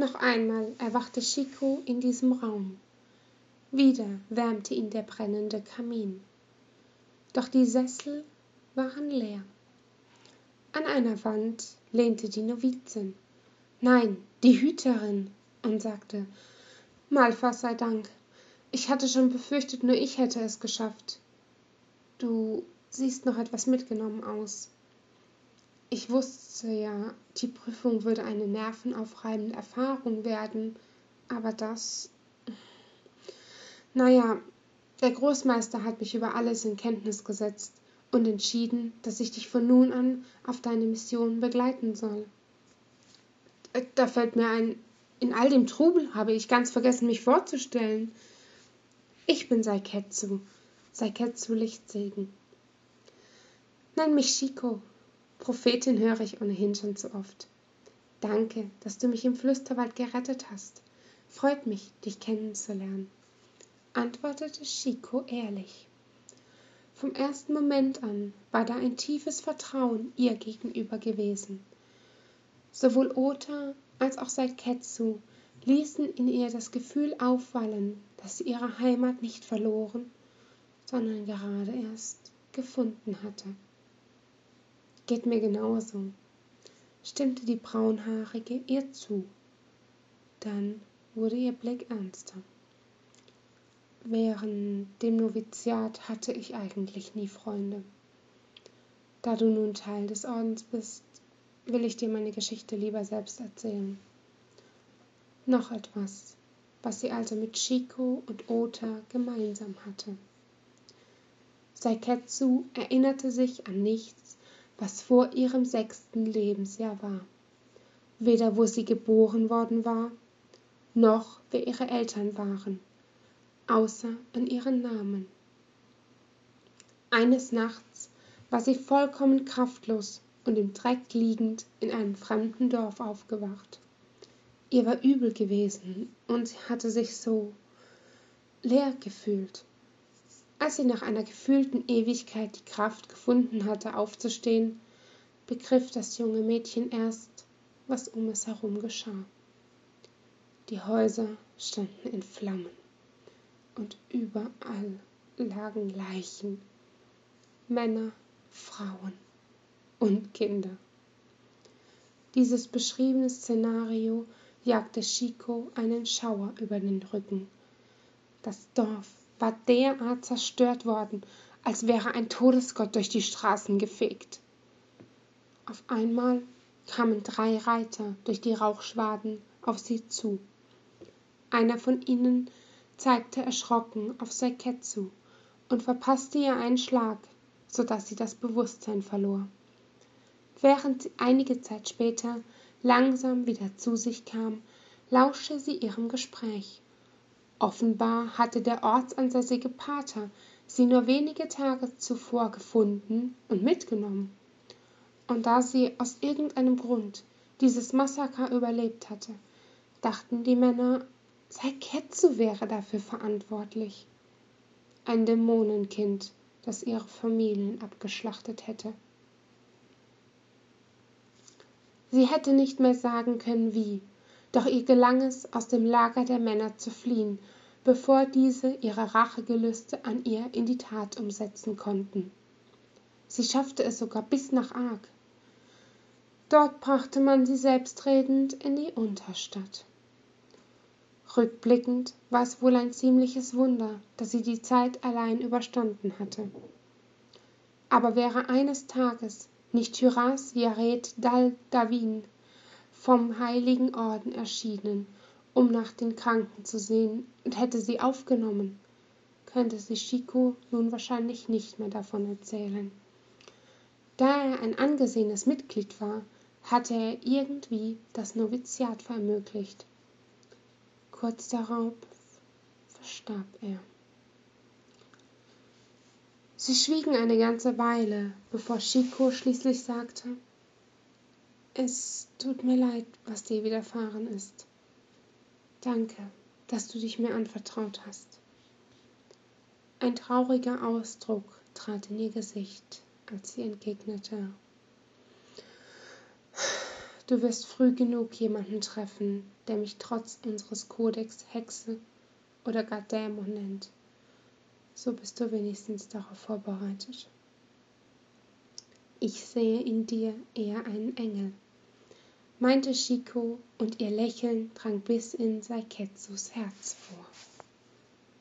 Noch einmal erwachte Chico in diesem Raum. Wieder wärmte ihn der brennende Kamin. Doch die Sessel waren leer. An einer Wand lehnte die Novizin, nein, die Hüterin, und sagte, Malfas sei Dank. Ich hatte schon befürchtet, nur ich hätte es geschafft. Du siehst noch etwas mitgenommen aus. Ich wusste ja, die Prüfung würde eine nervenaufreibende Erfahrung werden, aber das. Naja, der Großmeister hat mich über alles in Kenntnis gesetzt und entschieden, dass ich dich von nun an auf deine Mission begleiten soll. Äh, da fällt mir ein, in all dem Trubel habe ich ganz vergessen, mich vorzustellen. Ich bin Saiketsu, Saiketsu Lichtsegen. Nenn mich Shiko. Prophetin höre ich ohnehin schon zu oft. Danke, dass du mich im Flüsterwald gerettet hast. Freut mich, dich kennenzulernen, antwortete Shiko ehrlich. Vom ersten Moment an war da ein tiefes Vertrauen ihr gegenüber gewesen. Sowohl Ota als auch Saiketsu ließen in ihr das Gefühl aufwallen, dass sie ihre Heimat nicht verloren, sondern gerade erst gefunden hatte. Geht mir genauso, stimmte die Braunhaarige ihr zu. Dann wurde ihr Blick ernster. Während dem Noviziat hatte ich eigentlich nie Freunde. Da du nun Teil des Ordens bist, will ich dir meine Geschichte lieber selbst erzählen. Noch etwas, was sie also mit Shiko und Ota gemeinsam hatte. Saiketsu erinnerte sich an nichts, was vor ihrem sechsten Lebensjahr war. Weder wo sie geboren worden war, noch wer ihre Eltern waren, außer an ihren Namen. Eines Nachts war sie vollkommen kraftlos und im Dreck liegend in einem fremden Dorf aufgewacht. Ihr war übel gewesen und sie hatte sich so leer gefühlt. Als sie nach einer gefühlten Ewigkeit die Kraft gefunden hatte, aufzustehen, begriff das junge Mädchen erst, was um es herum geschah. Die Häuser standen in Flammen und überall lagen Leichen, Männer, Frauen und Kinder. Dieses beschriebene Szenario jagte Chico einen Schauer über den Rücken. Das Dorf war derart zerstört worden, als wäre ein Todesgott durch die Straßen gefegt. Auf einmal kamen drei Reiter durch die Rauchschwaden auf sie zu. Einer von ihnen zeigte erschrocken auf Seiketsu und verpasste ihr einen Schlag, so dass sie das Bewusstsein verlor während sie einige Zeit später langsam wieder zu sich kam, lauschte sie ihrem Gespräch. Offenbar hatte der ortsansässige Pater sie nur wenige Tage zuvor gefunden und mitgenommen. Und da sie aus irgendeinem Grund dieses Massaker überlebt hatte, dachten die Männer, Saiketsu wäre dafür verantwortlich. Ein Dämonenkind, das ihre Familien abgeschlachtet hätte. Sie hätte nicht mehr sagen können, wie, doch ihr gelang es, aus dem Lager der Männer zu fliehen, bevor diese ihre Rachegelüste an ihr in die Tat umsetzen konnten. Sie schaffte es sogar bis nach Arg. Dort brachte man sie selbstredend in die Unterstadt. Rückblickend war es wohl ein ziemliches Wunder, dass sie die Zeit allein überstanden hatte. Aber wäre eines Tages nicht Tyras Jared Dal Gavin vom Heiligen Orden erschienen, um nach den Kranken zu sehen, und hätte sie aufgenommen, könnte sich Chico nun wahrscheinlich nicht mehr davon erzählen. Da er ein angesehenes Mitglied war, hatte er irgendwie das Noviziat vermöglicht. Kurz darauf verstarb er. Sie schwiegen eine ganze Weile, bevor Chico schließlich sagte, es tut mir leid, was dir widerfahren ist. Danke, dass du dich mir anvertraut hast. Ein trauriger Ausdruck trat in ihr Gesicht, als sie entgegnete. Du wirst früh genug jemanden treffen, der mich trotz unseres Kodex Hexe oder gar Dämon nennt. So bist du wenigstens darauf vorbereitet. Ich sehe in dir eher einen Engel, meinte Chico, und ihr Lächeln drang bis in Saiketsus Herz vor.